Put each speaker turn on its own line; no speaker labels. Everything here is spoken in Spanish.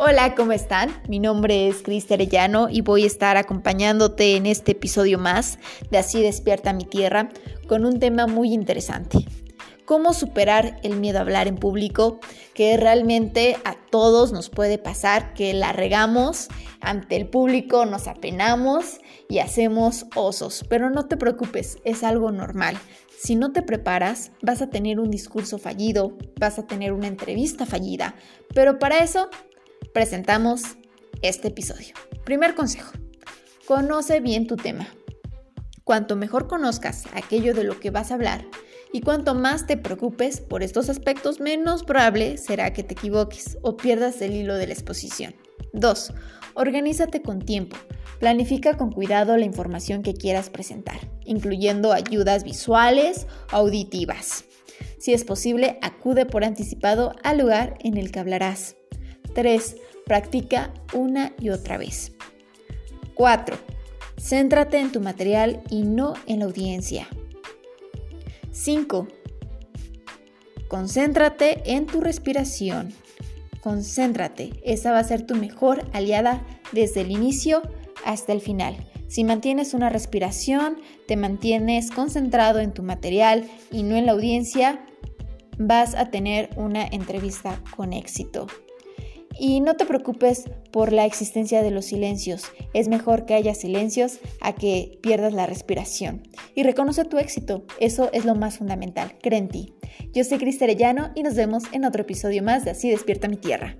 Hola, ¿cómo están? Mi nombre es Cris Arellano y voy a estar acompañándote en este episodio más de Así despierta mi tierra con un tema muy interesante. Cómo superar el miedo a hablar en público, que realmente a todos nos puede pasar que la regamos ante el público, nos apenamos y hacemos osos. Pero no te preocupes, es algo normal. Si no te preparas, vas a tener un discurso fallido, vas a tener una entrevista fallida, pero para eso presentamos este episodio. Primer consejo, conoce bien tu tema. Cuanto mejor conozcas aquello de lo que vas a hablar y cuanto más te preocupes por estos aspectos, menos probable será que te equivoques o pierdas el hilo de la exposición. 2. Organízate con tiempo. Planifica con cuidado la información que quieras presentar, incluyendo ayudas visuales o auditivas. Si es posible, acude por anticipado al lugar en el que hablarás. 3. Practica una y otra vez. 4. Céntrate en tu material y no en la audiencia. 5. Concéntrate en tu respiración. Concéntrate, esa va a ser tu mejor aliada desde el inicio hasta el final. Si mantienes una respiración, te mantienes concentrado en tu material y no en la audiencia, vas a tener una entrevista con éxito. Y no te preocupes por la existencia de los silencios. Es mejor que haya silencios a que pierdas la respiración. Y reconoce tu éxito. Eso es lo más fundamental. Cree en ti. Yo soy Cris Arellano y nos vemos en otro episodio más de Así despierta mi tierra.